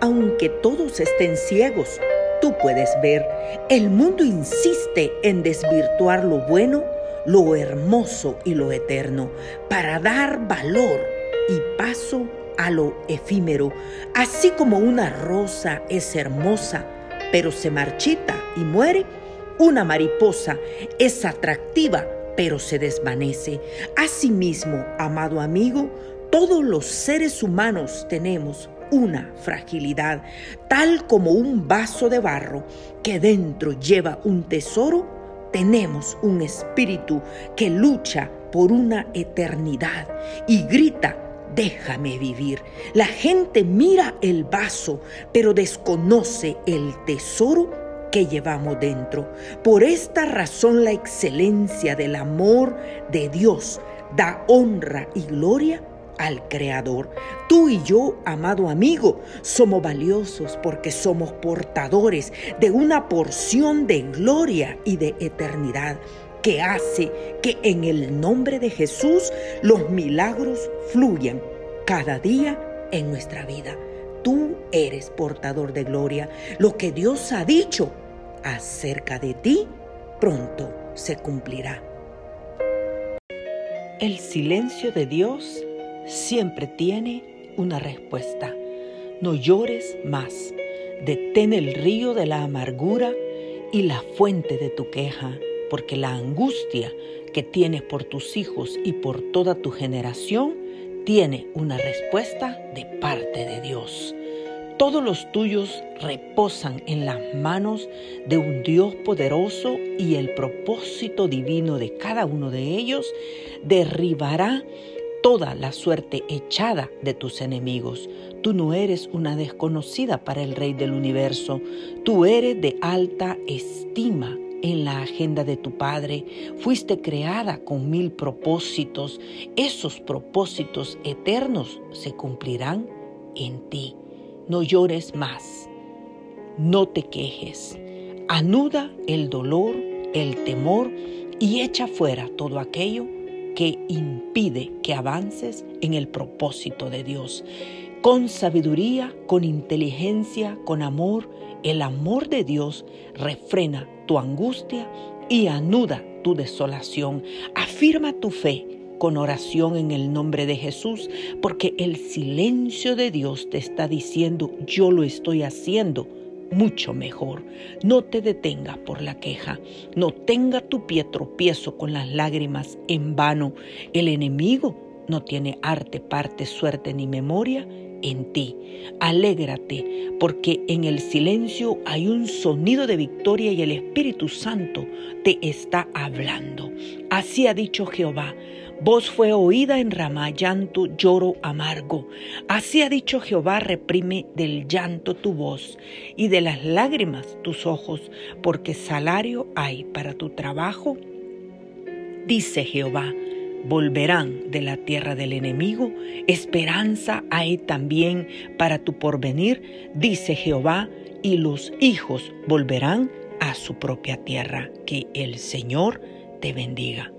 aunque todos estén ciegos, tú puedes ver. El mundo insiste en desvirtuar lo bueno, lo hermoso y lo eterno para dar valor y paso a lo efímero, así como una rosa es hermosa, pero se marchita y muere, una mariposa es atractiva, pero se desvanece. Asimismo, amado amigo, todos los seres humanos tenemos una fragilidad, tal como un vaso de barro que dentro lleva un tesoro, tenemos un espíritu que lucha por una eternidad y grita, déjame vivir. La gente mira el vaso, pero desconoce el tesoro que llevamos dentro. Por esta razón la excelencia del amor de Dios da honra y gloria al Creador. Tú y yo, amado amigo, somos valiosos porque somos portadores de una porción de gloria y de eternidad que hace que en el nombre de Jesús los milagros fluyan cada día en nuestra vida. Tú eres portador de gloria. Lo que Dios ha dicho acerca de ti pronto se cumplirá. El silencio de Dios siempre tiene una respuesta. No llores más. Detén el río de la amargura y la fuente de tu queja, porque la angustia que tienes por tus hijos y por toda tu generación tiene una respuesta de parte de Dios. Todos los tuyos reposan en las manos de un Dios poderoso y el propósito divino de cada uno de ellos derribará toda la suerte echada de tus enemigos. Tú no eres una desconocida para el Rey del universo, tú eres de alta estima en la agenda de tu Padre. Fuiste creada con mil propósitos. Esos propósitos eternos se cumplirán en ti. No llores más. No te quejes. Anuda el dolor, el temor y echa fuera todo aquello que impide que avances en el propósito de Dios. Con sabiduría, con inteligencia, con amor, el amor de Dios refrena tu angustia y anuda tu desolación. Afirma tu fe con oración en el nombre de Jesús, porque el silencio de Dios te está diciendo, yo lo estoy haciendo mucho mejor. No te detenga por la queja, no tenga tu pie tropiezo con las lágrimas en vano. El enemigo no tiene arte, parte, suerte ni memoria en ti. Alégrate, porque en el silencio hay un sonido de victoria y el Espíritu Santo te está hablando. Así ha dicho Jehová. Voz fue oída en Ramá, llanto, lloro amargo. Así ha dicho Jehová, reprime del llanto tu voz y de las lágrimas tus ojos, porque salario hay para tu trabajo. Dice Jehová, volverán de la tierra del enemigo, esperanza hay también para tu porvenir, dice Jehová, y los hijos volverán a su propia tierra. Que el Señor te bendiga.